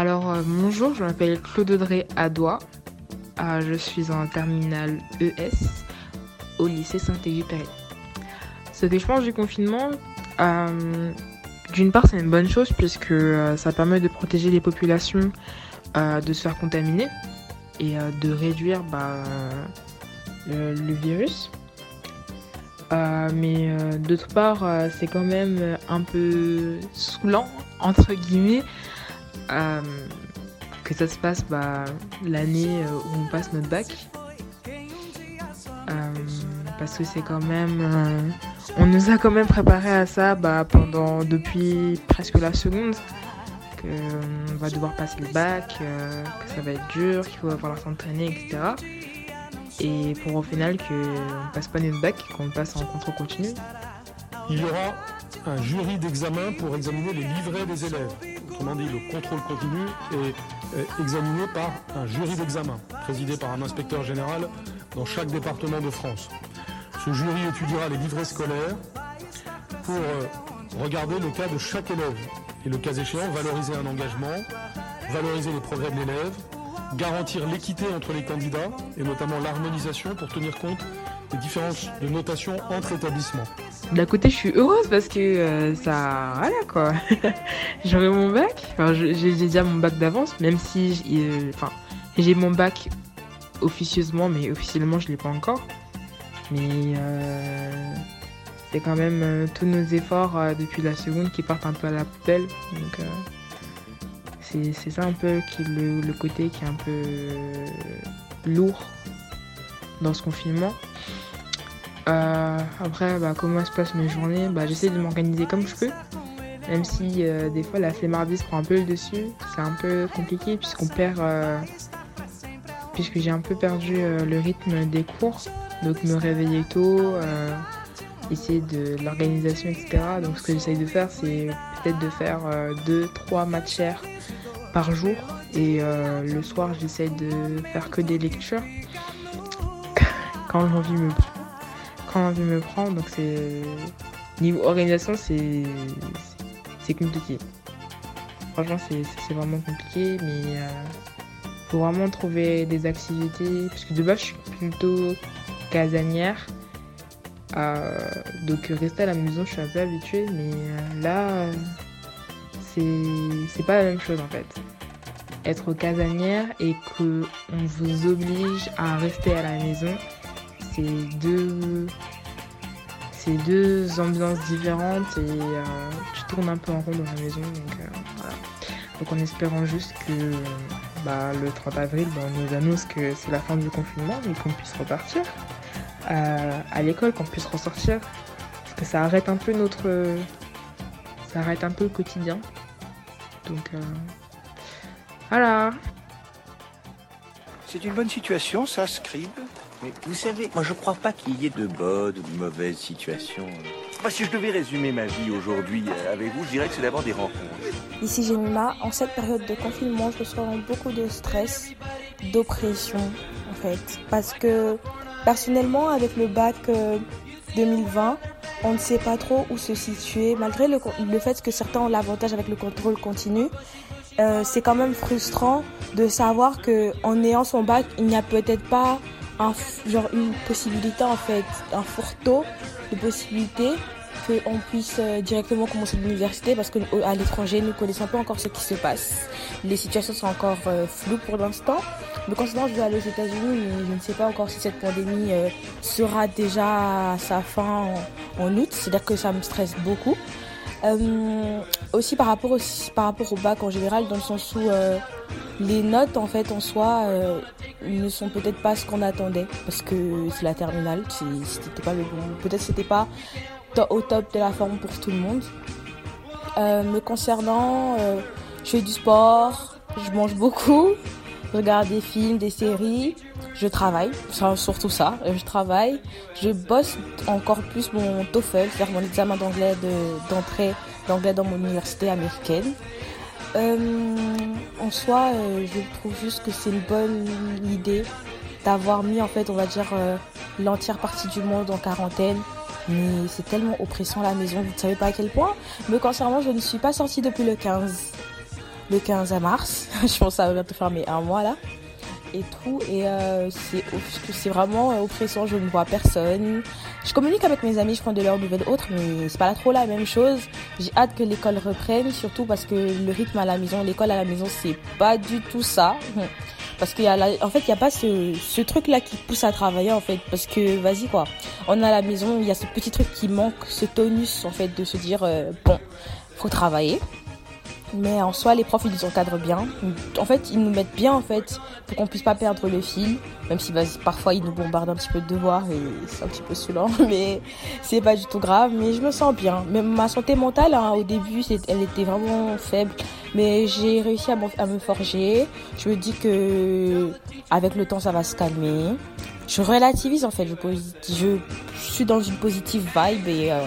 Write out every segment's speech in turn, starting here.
Alors, euh, bonjour, je m'appelle Claude Audrey Adois. Euh, je suis en terminale ES au lycée Saint-Exupéry. Ce que je du confinement, euh, d'une part, c'est une bonne chose puisque ça permet de protéger les populations de se faire contaminer et de réduire bah, le, le virus. Mais d'autre part, c'est quand même un peu saoulant, entre guillemets, euh, que ça se passe bah, l'année euh, où on passe notre bac. Euh, parce que c'est quand même. euh, on nous a quand même préparé à ça bah, pendant depuis presque la seconde. Qu'on va devoir passer le bac, euh, que ça va être dur, qu'il va falloir s'entraîner, etc. Et pour au final qu'on passe pas notre bac, qu'on passe en contrôle continu. Y aura un jury d'examen pour examiner les livrets des élèves. Autrement dit, le contrôle continu est examiné par un jury d'examen, présidé par un inspecteur général dans chaque département de France. Ce jury étudiera les livrets scolaires pour euh, regarder le cas de chaque élève et le cas échéant valoriser un engagement, valoriser les progrès de l'élève, garantir l'équité entre les candidats et notamment l'harmonisation pour tenir compte des différences de notation entre établissements. D'un côté, je suis heureuse parce que euh, ça. Voilà quoi. J'aurai mon bac. Enfin, j'ai déjà mon bac d'avance, même si. euh, Enfin, j'ai mon bac officieusement, mais officiellement, je l'ai pas encore. Mais. euh, c'est quand même tous nos efforts depuis la seconde qui partent un peu à la poubelle. Donc. c'est ça un peu qui le, côté qui est un peu lourd dans ce confinement. Euh, après, bah, comment se passent mes journées? Bah, J'essaie de m'organiser comme je peux. Même si euh, des fois la flemmardise prend un peu le dessus. C'est un peu compliqué puisqu'on perd. euh, puisque j'ai un peu perdu le rythme des cours. Donc me réveiller tôt, essayer de l'organisation, etc. Donc ce que j'essaye de faire, c'est peut-être de faire 2-3 matières par jour. Et le soir, j'essaye de faire que des lectures. Quand l'envie me quand me prend. Donc c'est niveau organisation, c'est c'est compliqué. Franchement, c'est vraiment compliqué, mais euh, faut vraiment trouver des activités parce que de base, je suis plutôt casanière. Euh, donc rester à la maison, je suis un peu habituée, mais euh, là, c'est c'est pas la même chose en fait. Être casanière et que on vous oblige à rester à la maison, c'est deux deux ambiances différentes et euh, tu tournes un peu en rond dans la maison donc euh, en espérant juste que bah, le 30 avril bah, on nous annonce que c'est la fin du confinement et qu'on puisse repartir euh, à l'école qu'on puisse ressortir. Parce que ça arrête un peu notre ça arrête un peu le quotidien. Donc voilà. C'est une bonne situation, ça, Scribe Mais vous savez, moi je crois pas qu'il y ait de bonnes ou de mauvaises situations. Bah, Si je devais résumer ma vie aujourd'hui euh, avec vous, je dirais que c'est d'abord des rencontres. Ici Jemima, en cette période de confinement, je ressens beaucoup de stress, d'oppression en fait. Parce que personnellement, avec le bac euh, 2020, on ne sait pas trop où se situer. Malgré le, fait que certains ont l'avantage avec le contrôle continu, euh, c'est quand même frustrant de savoir que en ayant son bac, il n'y a peut-être pas genre une possibilité en fait, un fort taux de possibilités qu'on puisse euh, directement commencer l'université parce qu'à l'étranger, nous ne connaissons pas encore ce qui se passe. Les situations sont encore euh, floues pour l'instant. Me concernant, je vais aller aux États-Unis, mais je ne sais pas encore si cette pandémie euh, sera déjà à sa fin en août. C'est-à-dire que ça me stresse beaucoup. Euh, aussi par rapport par rapport au bac en général, dans le sens où euh, les notes en fait en soi euh, ne sont peut-être pas ce qu'on attendait parce que c'est la terminale, c'était pas le bon, peut-être c'était pas au top de la forme pour tout le monde. Me concernant, je fais du sport, je mange beaucoup, je regarde des films, des séries, je travaille, surtout ça, euh, je travaille, je bosse encore plus mon TOEFL, c'est-à-dire mon examen d'anglais de- d'entrée d'anglais dans mon université américaine. Euh, en soi, euh, je trouve juste que c'est une bonne idée d'avoir mis en fait, on va dire, l'entière partie du monde en quarantaine. Mais c'est tellement oppressant la maison, vous ne savez pas à quel point. Me concernant, je ne suis pas sortie depuis le 15. Le 15 mars. je pense que ça va bientôt fermer un mois là. Et tout. Et euh, c'est vraiment euh, oppressant. Je ne vois personne. Je communique avec mes amis, je prends de leurs nouvelles autres, mais c'est pas trop la même chose. J'ai hâte que l'école reprenne, surtout parce que le rythme à la maison, l'école à la maison, c'est pas du tout ça. Parce qu'il y a en fait, il n'y a pas ce, ce truc-là qui pousse à travailler, en fait. Parce que, vas-y, quoi. On est à la maison, il y a ce petit truc qui manque, ce tonus, en fait, de se dire, euh, bon, faut travailler. Mais en soi, les profs, ils nous encadrent bien. En fait, ils nous mettent bien, en fait, pour qu'on puisse pas perdre le fil. Même si parfois, ils nous bombardent un petit peu de devoirs et c'est un petit peu saoulant. Mais c'est pas du tout grave. Mais je me sens bien. Même ma santé mentale, hein, au début, elle était vraiment faible. Mais j'ai réussi à, me forger. Je me dis que avec le temps, ça va se calmer. Je relativise, en fait. Je, je, suis dans une positive vibe et euh,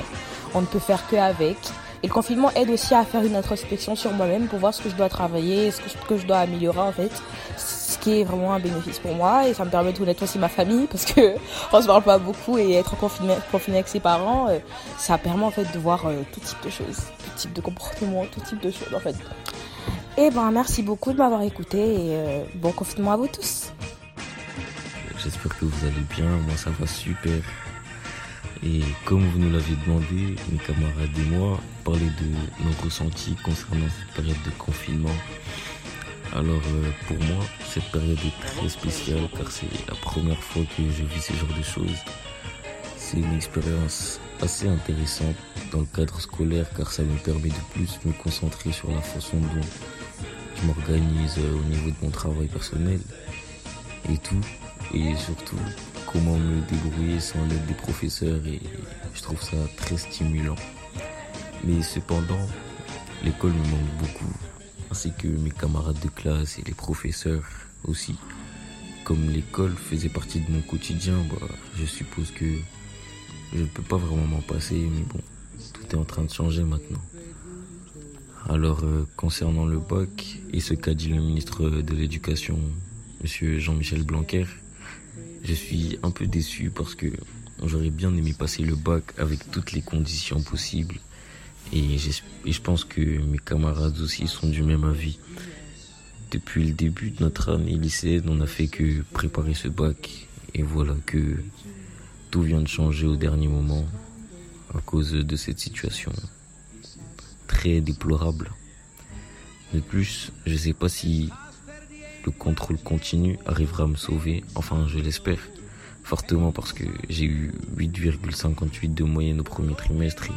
on ne peut faire que avec. Et le confinement aide aussi à faire une introspection sur moi-même pour voir ce que je dois travailler, ce que, je dois améliorer en fait. Ce qui est vraiment un bénéfice pour moi et ça me permet de connaître aussi ma famille parce que on se parle pas beaucoup et être confiné, confiné avec ses parents, euh, ça permet en fait de voir euh, tout type de choses, tout type de comportement, tout type de choses en fait. Et ben merci beaucoup de m'avoir écouté et euh, bon confinement à vous tous. J'espère que vous allez bien, moi ça va super. Et comme vous nous l'avez demandé, mes camarades et moi, parler de nos ressentis concernant cette période de confinement. Alors euh, pour moi, cette période est très spéciale car c'est la première fois que je vis ce genre de choses. C'est une expérience assez intéressante dans le cadre scolaire car ça me permet de plus me concentrer sur la façon dont je m'organise euh, au niveau de mon travail personnel et tout. Et surtout comment me débrouiller sans l'aide des professeurs et je trouve ça très stimulant. Mais cependant, l'école me manque beaucoup, ainsi que mes camarades de classe et les professeurs aussi. Comme l'école faisait partie de mon quotidien, bah, je suppose que je ne peux pas vraiment m'en passer, mais bon, tout est en train de changer maintenant. Alors, euh, concernant le bac et ce qu'a dit le ministre de l'Éducation, monsieur Jean-Michel Blanquer, je suis un peu déçu parce que j'aurais bien aimé passer le bac avec toutes les conditions possibles. Et, je pense que mes camarades aussi sont du même avis. Depuis le début de notre année lycéenne, on n'a fait que préparer ce bac. Et voilà que tout vient de changer au dernier moment à cause de cette situation très déplorable. De plus, je ne sais pas si le contrôle continu arrivera à me sauver. Enfin, je l'espère fortement parce que j'ai eu 8,58 de moyenne au premier trimestre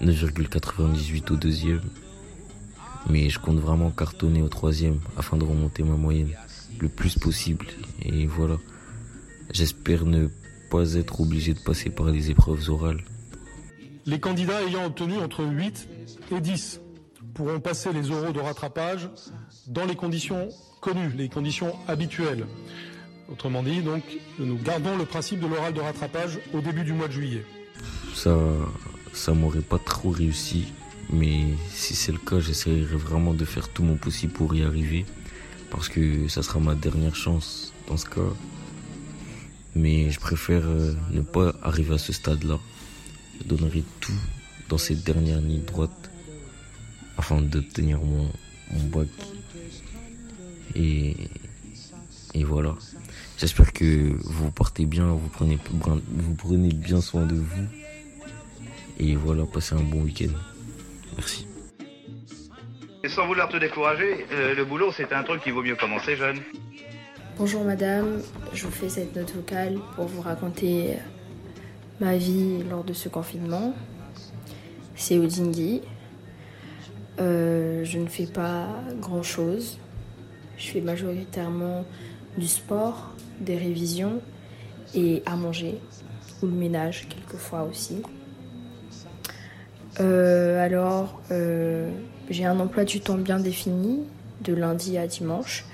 et 9,98 au deuxième. Mais je compte vraiment cartonner au troisième afin de remonter ma moyenne le plus possible. Et voilà. J'espère ne pas être obligé de passer par les épreuves orales. Les candidats ayant obtenu entre 8 et 10 pourront passer les oraux de rattrapage dans les conditions connues, les conditions habituelles. Autrement dit, donc, nous gardons le principe de l'oral de rattrapage au début du mois de juillet. Ça, ça m'aurait pas trop réussi, mais si c'est le cas, j'essaierai vraiment de faire tout mon possible pour y arriver, parce que ça sera ma dernière chance dans ce cas. Mais je préfère euh, ne pas arriver à ce stade-là. Je donnerai tout dans cette dernière ligne droite afin d'obtenir mon, mon bac. Et, et voilà. J'espère que vous portez bien, vous prenez, vous prenez bien soin de vous. Et voilà, passez un bon week-end. Merci. Et sans vouloir te décourager, euh, le boulot c'est un truc qui vaut mieux commencer jeune. Bonjour madame, je vous fais cette note vocale pour vous raconter ma vie lors de ce confinement. C'est Odingi, euh, je ne fais pas grand-chose. Je fais majoritairement du sport, des révisions et à manger, ou le ménage quelquefois aussi. Euh, alors, euh, j'ai un emploi du temps bien défini, de lundi à dimanche,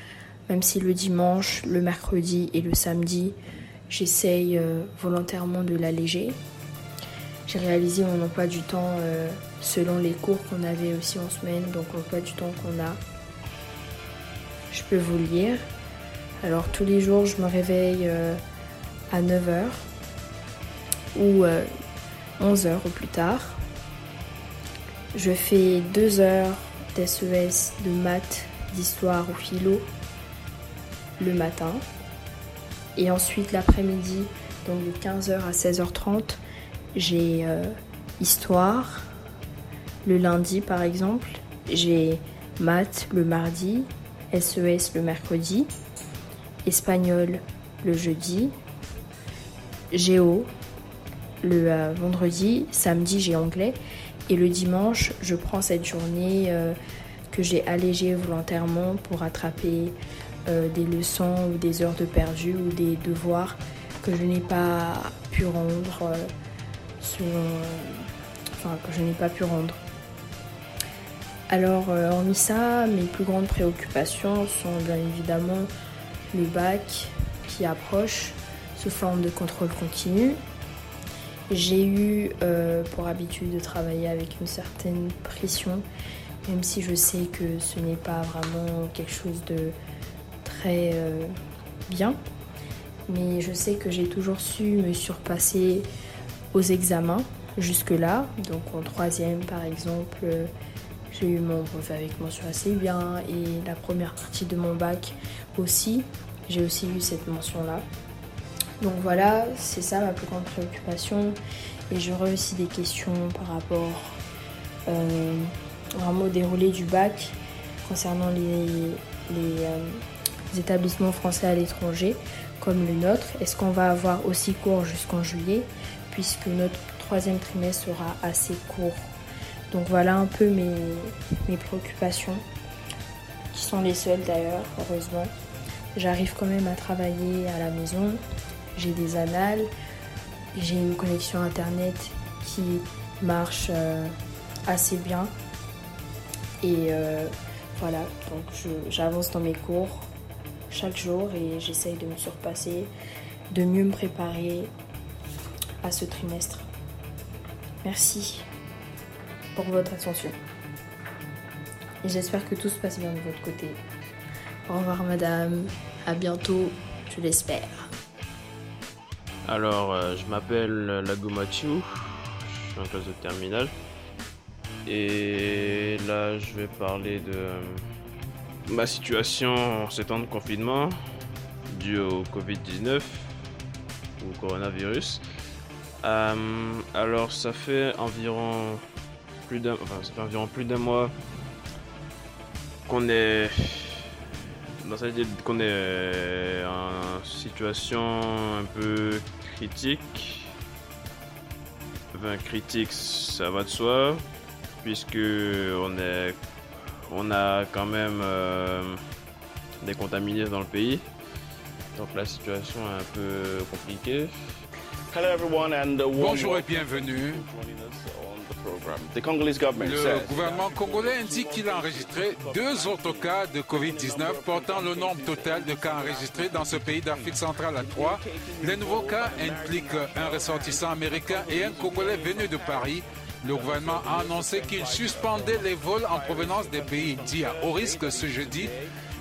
même si le dimanche, le mercredi et le samedi, j'essaye volontairement de l'alléger. J'ai réalisé mon emploi du temps selon les cours qu'on avait aussi en semaine, donc l'emploi du temps qu'on a. Je peux vous lire. Alors tous les jours, je me réveille euh, à 9h ou 11h euh, au plus tard. Je fais 2 heures SES de maths, d'histoire ou philo le matin. Et ensuite l'après-midi, donc de 15h à 16h30, j'ai euh, histoire. Le lundi par exemple, j'ai maths le mardi, SES le mercredi, espagnol le jeudi, géo le euh, vendredi, samedi j'ai anglais et le dimanche je prends cette journée euh, que j'ai allégée volontairement pour rattraper euh, des leçons ou des heures de perdu ou des devoirs que je n'ai pas pu rendre enfin que je n'ai pas pu rendre. Alors hormis ça, mes plus grandes préoccupations sont bien évidemment le bac qui approche sous forme de contrôle continu j'ai eu euh, pour habitude de travailler avec une certaine pression, même si je sais que ce n'est pas vraiment quelque chose de très euh, bien. Mais je sais que j'ai toujours su me surpasser aux examens jusque-là. Donc en troisième par exemple, j'ai eu mon brevet avec mention assez bien et la première partie de mon bac aussi. J'ai aussi eu cette mention-là. Donc voilà, c'est ça ma plus grande préoccupation. Et j'aurais aussi des questions par rapport euh, vraiment au déroulé du bac concernant les, euh, établissements français à l'étranger comme le nôtre. Est-ce qu'on va avoir aussi court jusqu'en juillet? Puisque notre troisième trimestre sera assez court. Donc voilà un peu mes, préoccupations, qui sont les seules d'ailleurs, heureusement. J'arrive quand même à travailler à la maison, j'ai des annales, j'ai une connexion internet qui marche euh, assez bien. Et euh, voilà, donc j'avance dans mes cours chaque jour et j'essaye de me surpasser, de mieux me préparer à ce trimestre. Merci pour votre attention. Et j'espère que tout se passe bien de votre côté. Au revoir madame, à bientôt, je l'espère. Alors, euh, je m'appelle Lago Mathieu, je suis en classe de terminale. Et là, je vais parler de ma situation en ces temps de confinement dû au Covid-19 ou coronavirus. Euh, alors, ça fait environ plus d'un, enfin, ça fait environ plus d'un mois qu'on est qu'on est en situation un peu critique. Critique, ça va de soi, puisque on est, on a quand même euh, des contaminés dans le pays. Donc la situation est un peu compliquée. Bonjour et bienvenue. Le gouvernement congolais indique qu'il a enregistré deux autres cas de COVID-19, portant le nombre total de cas enregistrés dans ce pays d'Afrique centrale à trois. Les nouveaux cas impliquent un ressortissant américain et un Congolais venu de Paris. Le gouvernement a annoncé qu'il suspendait les vols en provenance des pays dits à haut risque ce jeudi.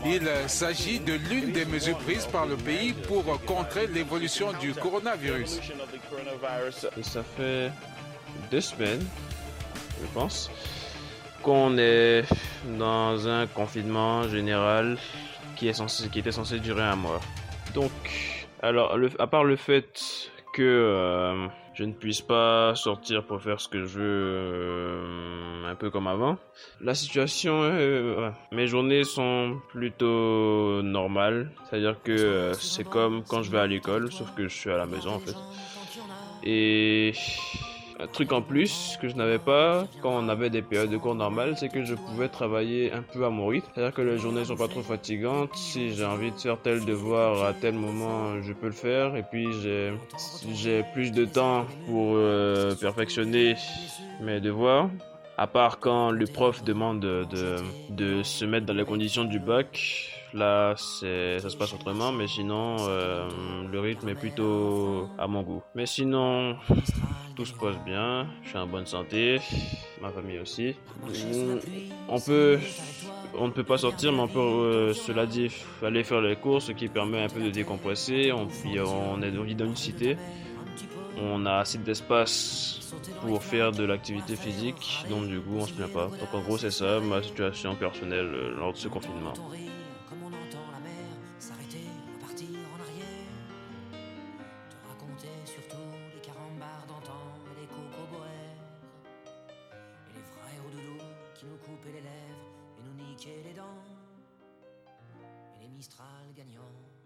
Il s'agit de l'une des mesures prises par le pays pour contrer l'évolution du coronavirus. Ça fait deux semaines je pense, qu'on est dans un confinement général qui, est censé, était censé durer un mois. Donc, alors, à part le fait que euh, je ne puisse pas sortir pour faire ce que je veux euh, un peu comme avant. La situation, euh, mes journées sont plutôt normales, c'est-à-dire que c'est comme quand je vais à l'école, sauf que je suis à la maison en fait. Et un truc en plus que je n'avais pas quand on avait des périodes de cours normales, c'est que je pouvais travailler un peu à mon rythme. C'est-à-dire que les journées sont pas trop fatigantes. Si j'ai envie de faire tel devoir à tel moment, je peux le faire. Et puis j'ai plus de temps pour euh, perfectionner mes devoirs. À part quand le prof demande de, se mettre dans les conditions du bac, Là, ça se passe autrement, mais sinon, euh, le rythme est plutôt à mon goût. Mais sinon, tout se passe bien. Je suis en bonne santé, ma famille aussi. On peut, on ne peut pas sortir, mais on peut, euh, cela dit, aller faire les courses, ce qui permet un peu de décompresser. On, puis on est dans une cité. on a assez d'espace pour faire de l'activité physique, donc du coup on se plaint pas. Donc en gros c'est ça ma situation personnelle euh, lors de ce confinement. Mistral gagnants